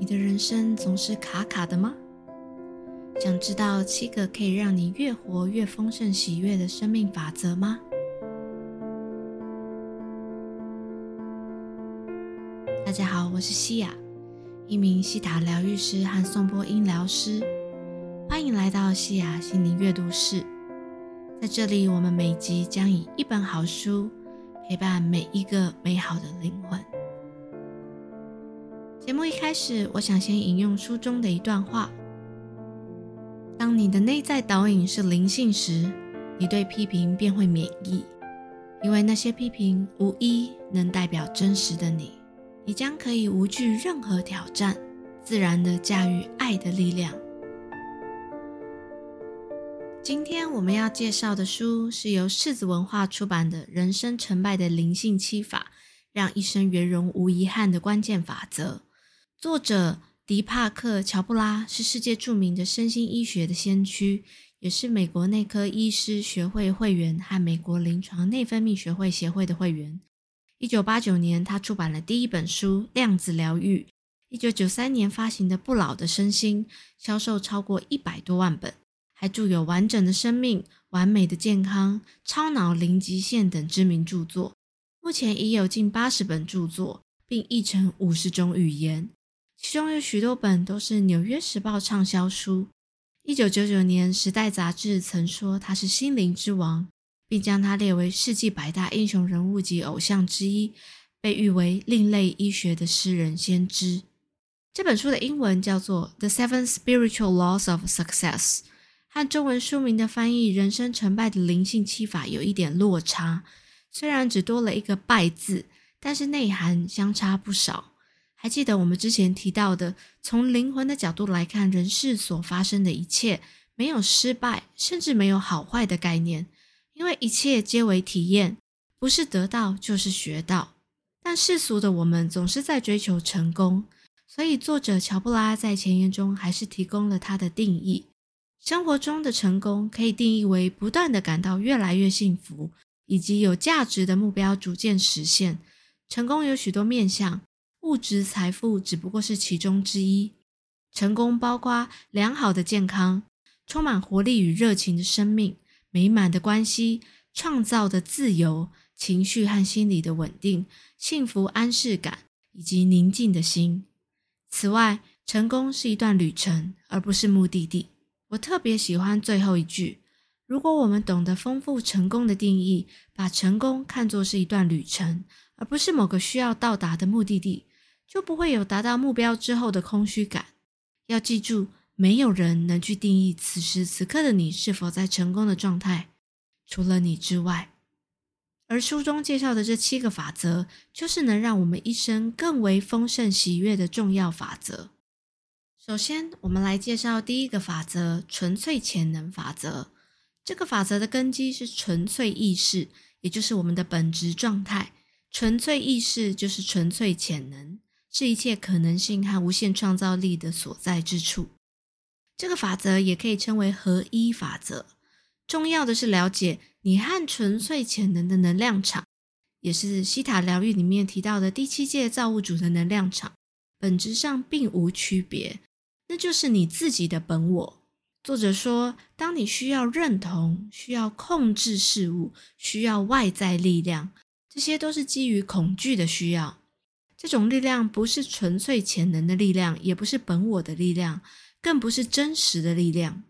你的人生总是卡卡的吗？想知道七个可以让你越活越丰盛、喜悦的生命法则吗？大家好，我是西雅，一名西塔疗愈师和颂钵音疗师。欢迎来到西雅心灵阅读室。在这里，我们每集将以一本好书陪伴每一个美好的灵魂。节目一开始，我想先引用书中的一段话。当你的内在导引是灵性时，你对批评便会免疫，因为那些批评无一能代表真实的你。你将可以无惧任何挑战，自然地驾驭爱的力量。今天我们要介绍的书是由世子文化出版的《人生成败的灵性七法》，让一生圆融无遗憾的关键法则。作者。迪帕克·乔布拉是世界著名的身心医学的先驱，也是美国内科医师学会会员和美国临床内分泌学会协会的会员。一九八九年，他出版了第一本书《量子疗愈》。一九九三年发行的《不老的身心》销售超过一百多万本，还著有《完整的生命》《完美的健康》《超脑零极限》等知名著作。目前已有近八十本著作，并译成五十种语言。其中有许多本都是《纽约时报》畅销书。一九九九年，《时代》杂志曾说他是心灵之王，并将他列为世纪百大英雄人物及偶像之一，被誉为另类医学的诗人先知。这本书的英文叫做《The Seven Spiritual Laws of Success》，和中文书名的翻译“人生成败的灵性七法”有一点落差。虽然只多了一个“败”字，但是内涵相差不少。还记得我们之前提到的，从灵魂的角度来看，人世所发生的一切没有失败，甚至没有好坏的概念，因为一切皆为体验，不是得到就是学到。但世俗的我们总是在追求成功，所以作者乔布拉在前言中还是提供了他的定义：生活中的成功可以定义为不断的感到越来越幸福，以及有价值的目标逐渐实现。成功有许多面向。物质财富只不过是其中之一，成功包括良好的健康、充满活力与热情的生命、美满的关系、创造的自由、情绪和心理的稳定、幸福安适感以及宁静的心。此外，成功是一段旅程，而不是目的地。我特别喜欢最后一句：如果我们懂得丰富成功的定义，把成功看作是一段旅程，而不是某个需要到达的目的地。就不会有达到目标之后的空虚感。要记住，没有人能去定义此时此刻的你是否在成功的状态，除了你之外。而书中介绍的这七个法则，就是能让我们一生更为丰盛喜悦的重要法则。首先，我们来介绍第一个法则——纯粹潜能法则。这个法则的根基是纯粹意识，也就是我们的本质状态。纯粹意识就是纯粹潜能。是一切可能性和无限创造力的所在之处。这个法则也可以称为合一法则。重要的是了解你和纯粹潜能的能量场，也是西塔疗愈里面提到的第七届造物主的能量场，本质上并无区别。那就是你自己的本我。作者说，当你需要认同、需要控制事物、需要外在力量，这些都是基于恐惧的需要。这种力量不是纯粹潜能的力量，也不是本我的力量，更不是真实的力量。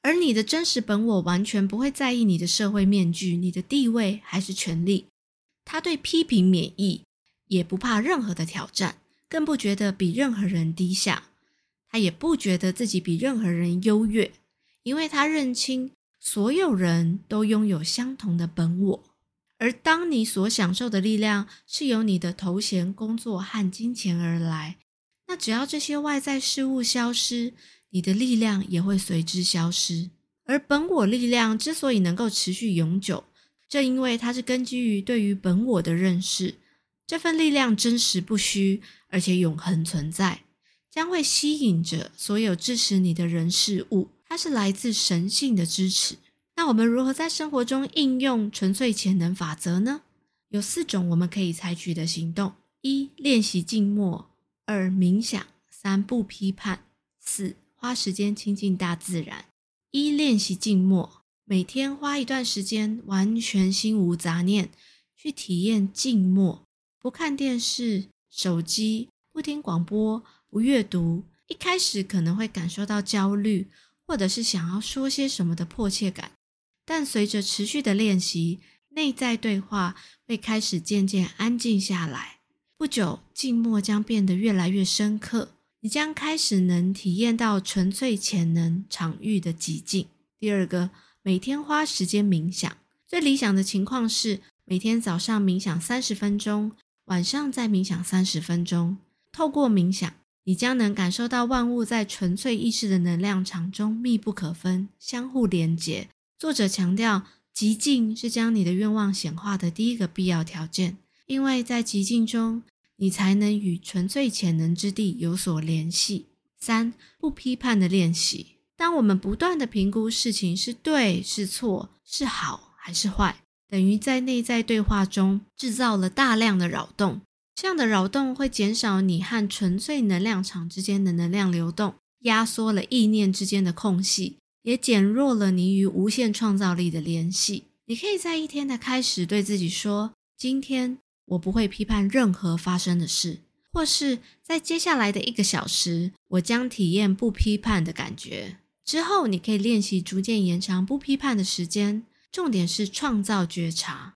而你的真实本我完全不会在意你的社会面具、你的地位还是权利。他对批评免疫，也不怕任何的挑战，更不觉得比任何人低下。他也不觉得自己比任何人优越，因为他认清所有人都拥有相同的本我。而当你所享受的力量是由你的头衔、工作和金钱而来，那只要这些外在事物消失，你的力量也会随之消失。而本我力量之所以能够持续永久，正因为它是根基于对于本我的认识。这份力量真实不虚，而且永恒存在，将会吸引着所有支持你的人事物。它是来自神性的支持。那我们如何在生活中应用纯粹潜能法则呢？有四种我们可以采取的行动：一、练习静默；二、冥想；三不批判，四花时间亲近大自然。一练习静默，每天花一段时间，完全心无杂念，去体验静默，不看电视、手机，不听广播，不阅读。一开始可能会感受到焦虑，或者是想要说些什么的迫切感，但随着持续的练习，内在对话会开始渐渐安静下来。不久，静默将变得越来越深刻，你将开始能体验到纯粹潜能场域的极境。第二个，每天花时间冥想，最理想的情况是每天早上冥想三十分钟，晚上再冥想三十分钟。透过冥想。你将能感受到万物在纯粹意识的能量场中密不可分、相互连结。作者强调，极静是将你的愿望显化的第一个必要条件，因为在极静中，你才能与纯粹潜能之地有所联系。三、不批判的练习。当我们不断的评估事情是对是错、是好还是坏，等于在内在对话中制造了大量的扰动。这样的扰动会减少你和纯粹能量场之间的能量流动，压缩了意念之间的空隙，也减弱了你与无限创造力的联系。你可以在一天的开始对自己说：“今天我不会批判任何发生的事。”或是在接下来的一个小时，我将体验不批判的感觉。之后，你可以练习逐渐延长不批判的时间。重点是创造觉察。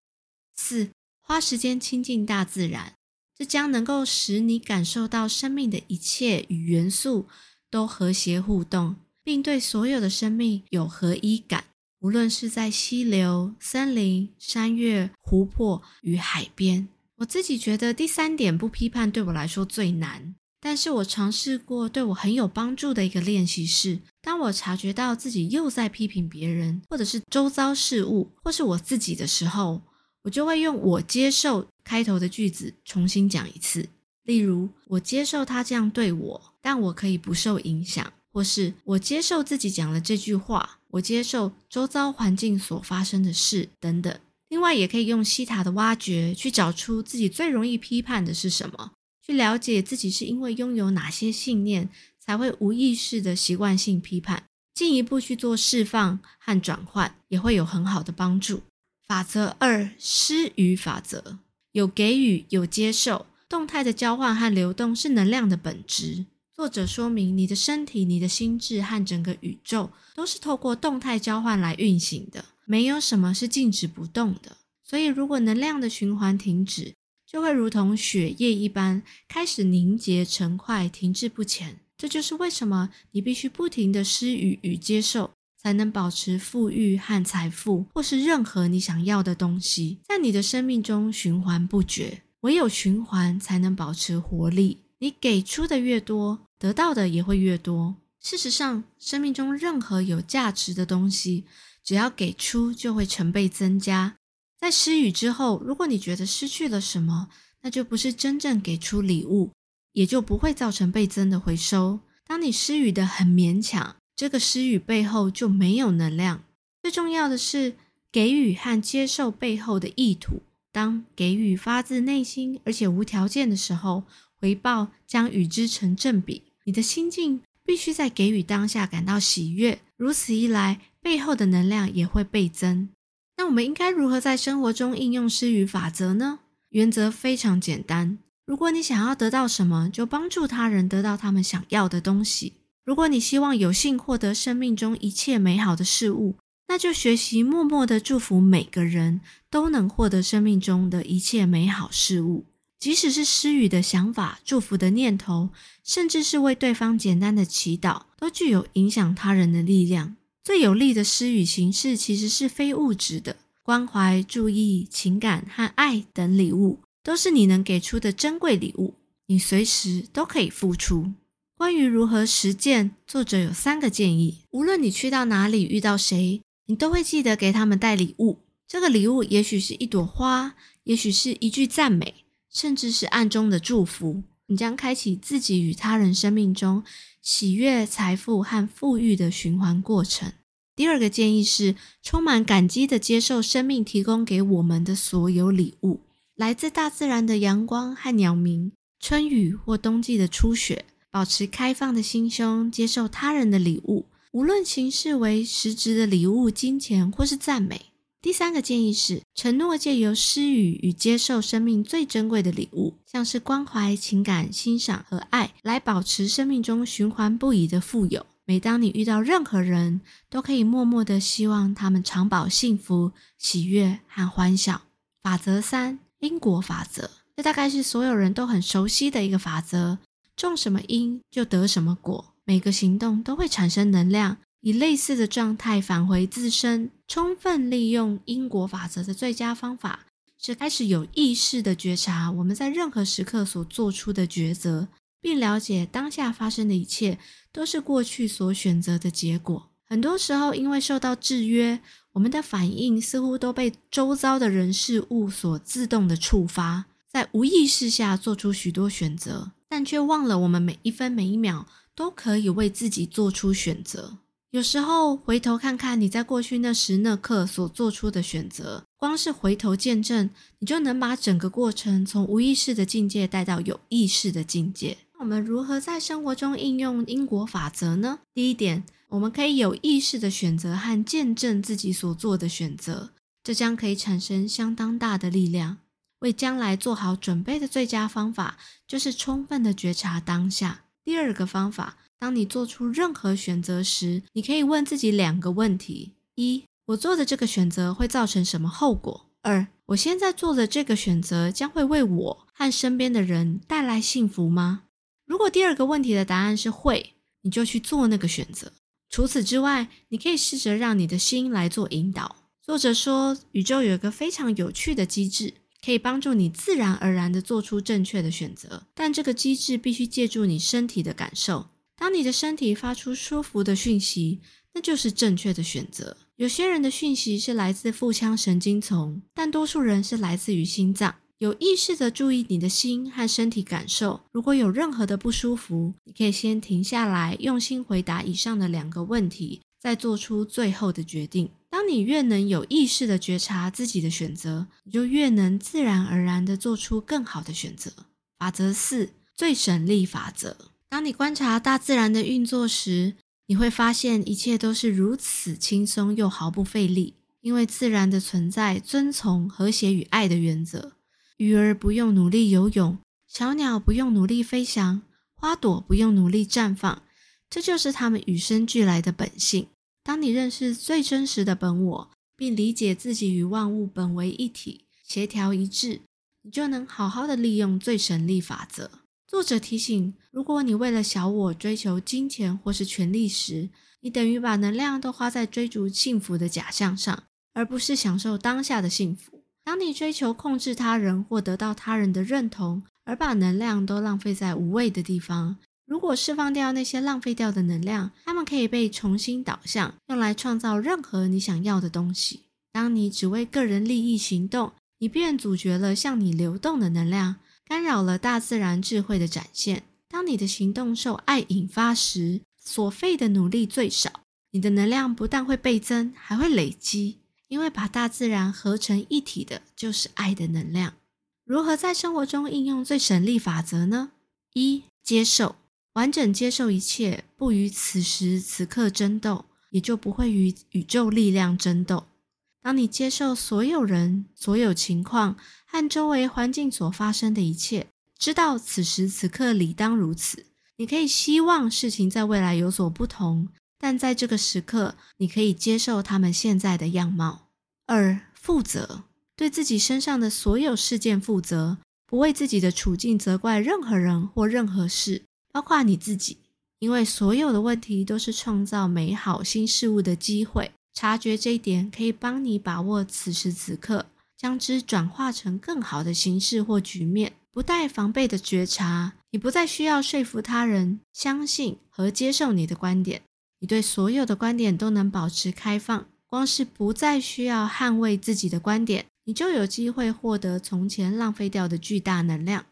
四，花时间亲近大自然。这将能够使你感受到生命的一切与元素都和谐互动，并对所有的生命有合一感。无论是在溪流、森林、山岳、湖泊与海边，我自己觉得第三点不批判对我来说最难。但是我尝试过对我很有帮助的一个练习是：当我察觉到自己又在批评别人，或者是周遭事物，或是我自己的时候。我就会用“我接受”开头的句子重新讲一次，例如“我接受他这样对我，但我可以不受影响”，或是“我接受自己讲了这句话，我接受周遭环境所发生的事”等等。另外，也可以用西塔的挖掘去找出自己最容易批判的是什么，去了解自己是因为拥有哪些信念才会无意识的习惯性批判，进一步去做释放和转换，也会有很好的帮助。法则二：施予法则，有给予，有接受。动态的交换和流动是能量的本质。作者说明，你的身体、你的心智和整个宇宙都是透过动态交换来运行的，没有什么是静止不动的。所以，如果能量的循环停止，就会如同血液一般开始凝结成块，停滞不前。这就是为什么你必须不停的施予与接受。才能保持富裕和财富，或是任何你想要的东西，在你的生命中循环不绝。唯有循环，才能保持活力。你给出的越多，得到的也会越多。事实上，生命中任何有价值的东西，只要给出，就会成倍增加。在施予之后，如果你觉得失去了什么，那就不是真正给出礼物，也就不会造成倍增的回收。当你施予的很勉强。这个施予背后就没有能量。最重要的是给予和接受背后的意图。当给予发自内心而且无条件的时候，回报将与之成正比。你的心境必须在给予当下感到喜悦，如此一来，背后的能量也会倍增。那我们应该如何在生活中应用施予法则呢？原则非常简单：如果你想要得到什么，就帮助他人得到他们想要的东西。如果你希望有幸获得生命中一切美好的事物，那就学习默默的祝福每个人都能获得生命中的一切美好事物，即使是施予的想法、祝福的念头，甚至是为对方简单的祈祷，都具有影响他人的力量。最有力的施予形式其实是非物质的关怀、注意、情感和爱等礼物，都是你能给出的珍贵礼物，你随时都可以付出。关于如何实践，作者有三个建议。无论你去到哪里，遇到谁，你都会记得给他们带礼物。这个礼物也许是一朵花，也许是一句赞美，甚至是暗中的祝福。你将开启自己与他人生命中喜悦、财富和富裕的循环过程。第二个建议是，充满感激的接受生命提供给我们的所有礼物，来自大自然的阳光和鸟鸣，春雨或冬季的初雪。保持开放的心胸，接受他人的礼物，无论形式为实质的礼物、金钱或是赞美。第三个建议是，承诺借由施予与接受生命最珍贵的礼物，像是关怀、情感、欣赏和爱，来保持生命中循环不已的富有。每当你遇到任何人，都可以默默的希望他们长保幸福、喜悦和欢笑。法则三：因果法则。这大概是所有人都很熟悉的一个法则：种什么因，就得什么果。每个行动都会产生能量。以类似的状态返回自身，充分利用因果法则的最佳方法是开始有意识的觉察我们在任何时刻所做出的抉择，并了解当下发生的一切都是过去所选择的结果。很多时候，因为受到制约，我们的反应似乎都被周遭的人事物所自动的触发，在无意识下做出许多选择，但却忘了我们每一分每一秒都可以为自己做出选择。有时候回头看看你在过去那时那刻所做出的选择，光是回头见证，你就能把整个过程从无意识的境界带到有意识的境界。那我们如何在生活中应用因果法则呢？第一点，我们可以有意识的选择和见证自己所做的选择，这将可以产生相当大的力量。为将来做好准备的最佳方法，就是充分的觉察当下。第二个方法。当你做出任何选择时，你可以问自己两个问题：一，我做的这个选择会造成什么后果？二，我现在做的这个选择将会为我和身边的人带来幸福吗？如果第二个问题的答案是会，你就去做那个选择。除此之外，你可以试着让你的心来做引导。作者说，宇宙有一个非常有趣的机制，可以帮助你自然而然地做出正确的选择，但这个机制必须借助你身体的感受。当你的身体发出舒服的讯息，那就是正确的选择。有些人的讯息是来自腹腔神经丛，但多数人是来自于心脏。有意识的注意你的心和身体感受。如果有任何的不舒服，你可以先停下来，用心回答以上的两个问题，再做出最后的决定。当你越能有意识的觉察自己的选择，你就越能自然而然的做出更好的选择。法则四：最省力法则。当你观察大自然的运作时，你会发现一切都是如此轻松又毫不费力。因为自然的存在遵从和谐与爱的原则。鱼儿不用努力游泳，小鸟不用努力飞翔，花朵不用努力绽放，这就是它们与生俱来的本性。当你认识最真实的本我，并理解自己与万物本为一体、协调一致，你就能好好的利用最省力法则。作者提醒：如果你为了小我追求金钱或是权力时，你等于把能量都花在追逐幸福的假象上，而不是享受当下的幸福。当你追求控制他人或得到他人的认同，而把能量都浪费在无谓的地方，如果释放掉那些浪费掉的能量，它们可以被重新导向，用来创造任何你想要的东西。当你只为个人利益行动，你便阻绝了向你流动的能量。干扰了大自然智慧的展现。当你的行动受爱引发时，所费的努力最少，你的能量不但会倍增，还会累积。因为把大自然合成一体的就是爱的能量。如何在生活中应用最省力法则呢？一、接受，完整接受一切，不与此时此刻争斗，也就不会与宇宙力量争斗。当你接受所有人、所有情况和周围环境所发生的一切，知道此时此刻理当如此，你可以希望事情在未来有所不同，但在这个时刻，你可以接受他们现在的样貌。二、负责，对自己身上的所有事件负责，不为自己的处境责怪任何人或任何事，包括你自己，因为所有的问题都是创造美好新事物的机会。察觉这一点可以帮你把握此时此刻，将之转化成更好的形式或局面。不带防备的觉察，你不再需要说服他人相信和接受你的观点。你对所有的观点都能保持开放。光是不再需要捍卫自己的观点，你就有机会获得从前浪费掉的巨大能量。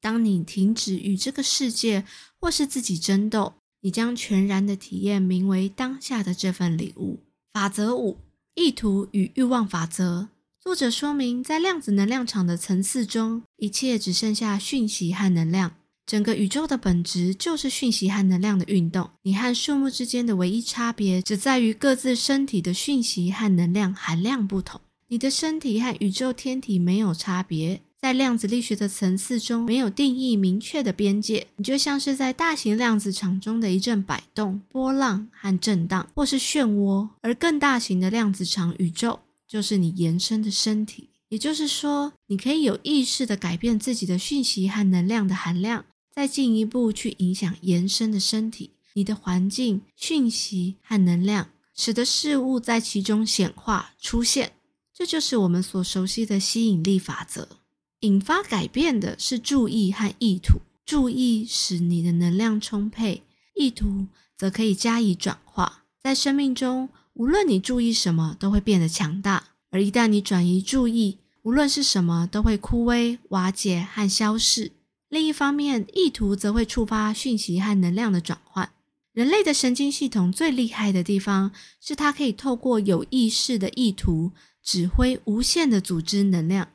当你停止与这个世界或是自己争斗，你将全然的体验名为当下的这份礼物。法则五：意图与欲望法则。作者说明，在量子能量场的层次中，一切只剩下讯息和能量。整个宇宙的本质就是讯息和能量的运动。你和树木之间的唯一差别，只在于各自身体的讯息和能量含量不同。你的身体和宇宙天体没有差别，在量子力学的层次中没有定义明确的边界。你就像是在大型量子场中的一阵摆动、波浪和震荡，或是漩涡。而更大型的量子场宇宙，就是你延伸的身体。也就是说，你可以有意识地改变自己的讯息和能量的含量，再进一步去影响延伸的身体、你的环境、讯息和能量，使得事物在其中显化出现。这就是我们所熟悉的吸引力法则。引发改变的是注意和意图，注意使你的能量充沛，意图则可以加以转化。在生命中，无论你注意什么，都会变得强大。而一旦你转移注意，无论是什么都会枯萎、瓦解和消逝。另一方面，意图则会触发讯息和能量的转换。人类的神经系统最厉害的地方，是它可以透过有意识的意图，指挥无限的组织能量。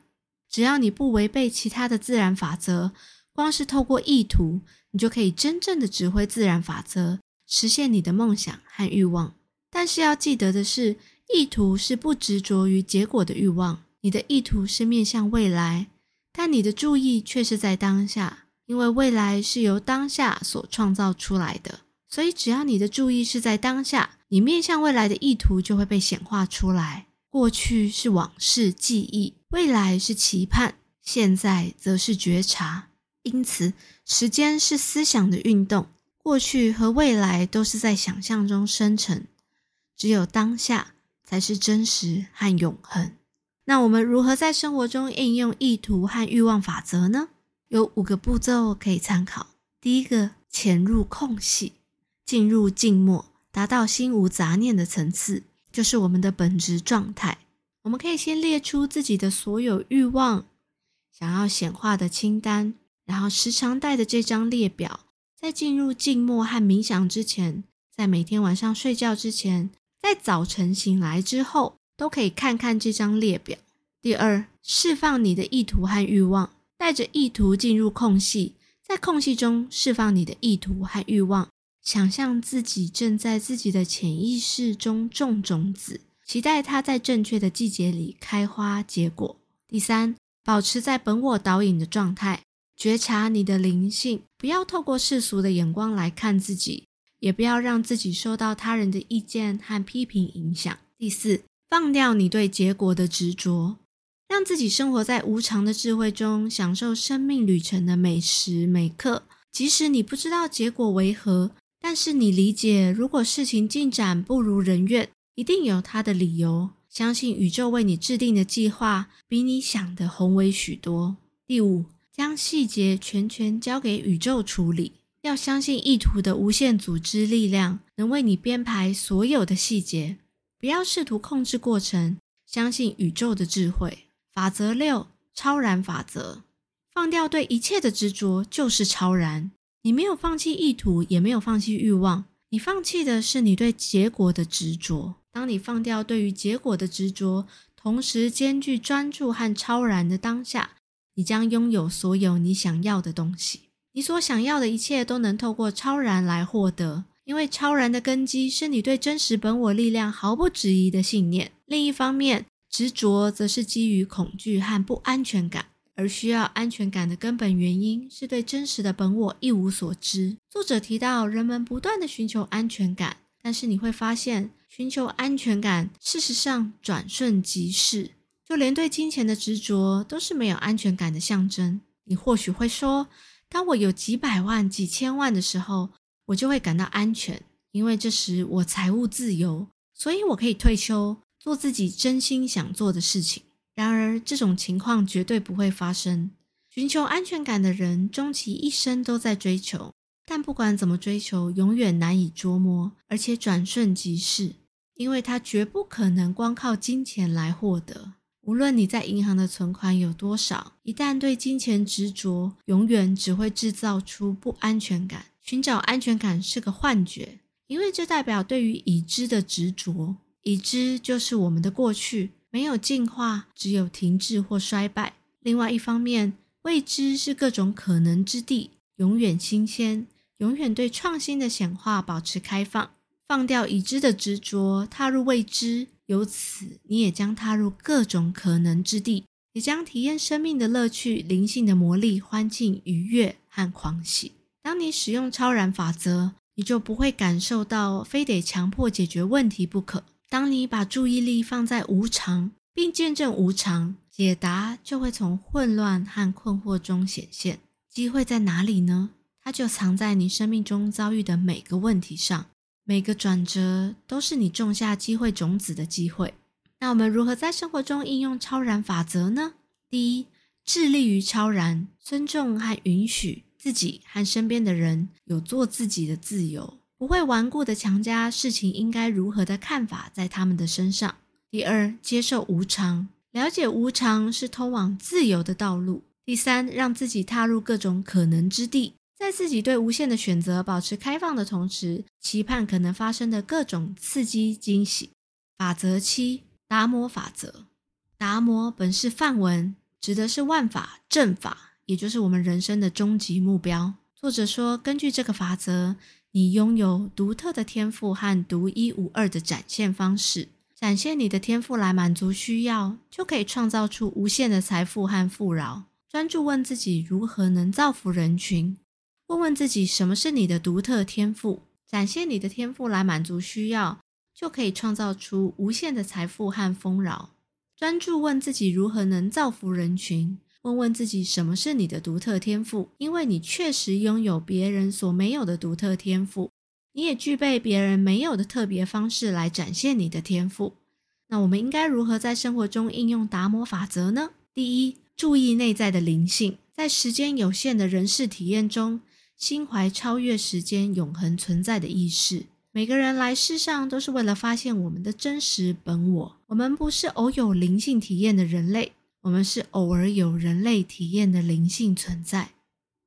只要你不违背其他的自然法则，光是透过意图，你就可以真正的指挥自然法则，实现你的梦想和欲望。但是要记得的是。意图是不执着于结果的欲望，你的意图是面向未来，但你的注意却是在当下，因为未来是由当下所创造出来的。所以，只要你的注意是在当下，你面向未来的意图就会被显化出来。过去是往事记忆，未来是期盼，现在则是觉察。因此，时间是思想的运动，过去和未来都是在想象中生成，只有当下。才是真实和永恒。那我们如何在生活中应用意图和欲望法则呢？有五个步骤可以参考。第一个，潜入空隙，进入静默，达到心无杂念的层次，就是我们的本质状态。我们可以先列出自己的所有欲望，想要显化的清单，然后时常带着这张列表，在进入静默和冥想之前，在每天晚上睡觉之前。在早晨醒来之后，都可以看看这张列表。第二，释放你的意图和欲望，带着意图进入空隙，在空隙中释放你的意图和欲望，想象自己正在自己的潜意识中种种子，期待它在正确的季节里开花结果。第三，保持在本我导引的状态，觉察你的灵性，不要透过世俗的眼光来看自己。也不要让自己受到他人的意见和批评影响。第四，放掉你对结果的执着，让自己生活在无常的智慧中，享受生命旅程的每时每刻。即使你不知道结果为何，但是你理解，如果事情进展不如人愿，一定有它的理由。相信宇宙为你制定的计划比你想的宏伟许多。第五，将细节全权交给宇宙处理。要相信意图的无限组织力量能为你编排所有的细节，不要试图控制过程，相信宇宙的智慧。法则六：超然法则。放掉对一切的执着，就是超然。你没有放弃意图，也没有放弃欲望，你放弃的是你对结果的执着。当你放掉对于结果的执着，同时兼具专注和超然的当下，你将拥有所有你想要的东西。你所想要的一切都能透过超然来获得，因为超然的根基是你对真实本我力量毫不质疑的信念。另一方面，执着则是基于恐惧和不安全感，而需要安全感的根本原因是对真实的本我一无所知。作者提到，人们不断的寻求安全感，但是你会发现，寻求安全感事实上转瞬即逝。就连对金钱的执着都是没有安全感的象征。你或许会说。当我有几百万、几千万的时候，我就会感到安全，因为这时我财务自由，所以我可以退休，做自己真心想做的事情。然而，这种情况绝对不会发生。寻求安全感的人，终其一生都在追求，但不管怎么追求，永远难以捉摸，而且转瞬即逝，因为它绝不可能光靠金钱来获得。无论你在银行的存款有多少，一旦对金钱执着，永远只会制造出不安全感。寻找安全感是个幻觉，因为这代表对于已知的执着。已知就是我们的过去，没有进化，只有停滞或衰败。另外一方面，未知是各种可能之地，永远新鲜，永远对创新的显化保持开放，放掉已知的执着，踏入未知。由此，你也将踏入各种可能之地，也将体验生命的乐趣、灵性的魔力、欢庆、愉悦和狂喜。当你使用超然法则，你就不会感受到非得强迫解决问题不可。当你把注意力放在无常，并见证无常，解答就会从混乱和困惑中显现。机会在哪里呢？它就藏在你生命中遭遇的每个问题上。每个转折都是你种下机会种子的机会。那我们如何在生活中应用超然法则呢？第一，致力于超然，尊重和允许自己和身边的人有做自己的自由，不会顽固的强加事情应该如何的看法在他们的身上。第二，接受无常，了解无常是通往自由的道路。第三，让自己踏入各种可能之地。在自己对无限的选择保持开放的同时，期盼可能发生的各种刺激惊喜。法则七：达摩法则。达摩本是梵文，指的是万法正法，也就是我们人生的终极目标。作者说，根据这个法则，你拥有独特的天赋和独一无二的展现方式。展现你的天赋来满足需要，就可以创造出无限的财富和富饶。专注问自己如何能造福人群。问问自己，什么是你的独特天赋？展现你的天赋来满足需要，就可以创造出无限的财富和丰饶。专注问自己如何能造福人群。问问自己，什么是你的独特天赋？因为你确实拥有别人所没有的独特天赋，你也具备别人没有的特别方式来展现你的天赋。那我们应该如何在生活中应用达摩法则呢？第一，注意内在的灵性，在时间有限的人事体验中。心怀超越时间、永恒存在的意识。每个人来世上都是为了发现我们的真实本我。我们不是偶有灵性体验的人类，我们是偶尔有人类体验的灵性存在。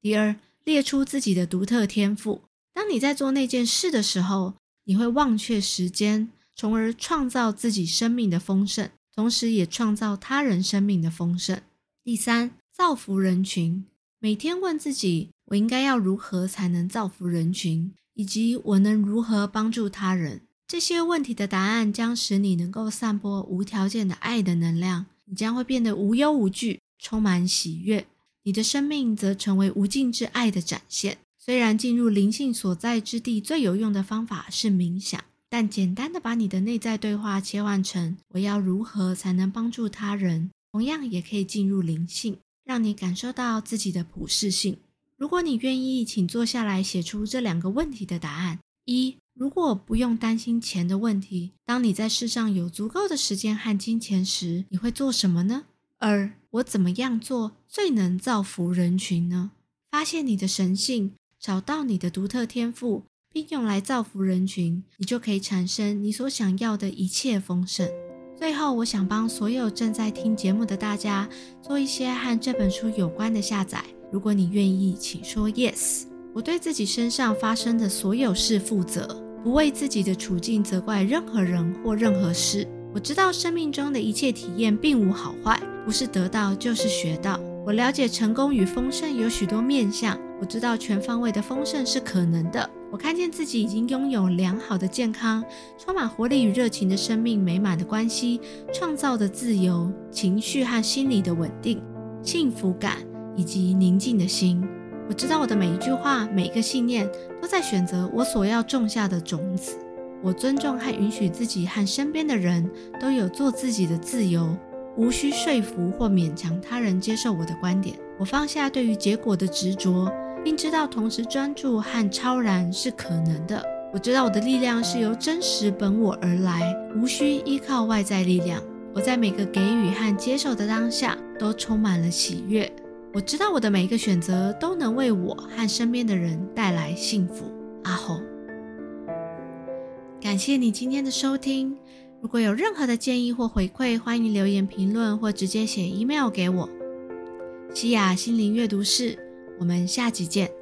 第二，列出自己的独特天赋。当你在做那件事的时候，你会忘却时间，从而创造自己生命的丰盛，同时也创造他人生命的丰盛。第三，造福人群。每天问自己。我应该要如何才能造福人群，以及我能如何帮助他人？这些问题的答案将使你能够散播无条件的爱的能量，你将会变得无忧无惧，充满喜悦。你的生命则成为无尽之爱的展现。虽然进入灵性所在之地最有用的方法是冥想，但简单的把你的内在对话切换成“我要如何才能帮助他人”，同样也可以进入灵性，让你感受到自己的普世性。如果你愿意，请坐下来写出这两个问题的答案：一、如果不用担心钱的问题，当你在世上有足够的时间和金钱时，你会做什么呢？二、我怎么样做最能造福人群呢？发现你的神性，找到你的独特天赋，并用来造福人群，你就可以产生你所想要的一切丰盛。最后，我想帮所有正在听节目的大家做一些和这本书有关的下载。如果你愿意，请说 yes。我对自己身上发生的所有事负责，不为自己的处境责怪任何人或任何事。我知道生命中的一切体验并无好坏，不是得到就是学到。我了解成功与丰盛有许多面相，我知道全方位的丰盛是可能的。我看见自己已经拥有良好的健康，充满活力与热情的生命，美满的关系，创造的自由，情绪和心理的稳定，幸福感。以及宁静的心，我知道我的每一句话、每一个信念都在选择我所要种下的种子。我尊重和允许自己和身边的人都有做自己的自由，无需说服或勉强他人接受我的观点。我放下对于结果的执着，并知道同时专注和超然是可能的。我知道我的力量是由真实本我而来，无需依靠外在力量。我在每个给予和接受的当下都充满了喜悦。我知道我的每一个选择都能为我和身边的人带来幸福。阿红，感谢你今天的收听。如果有任何的建议或回馈，欢迎留言评论或直接写 email 给我。西雅心灵阅读室，我们下集见。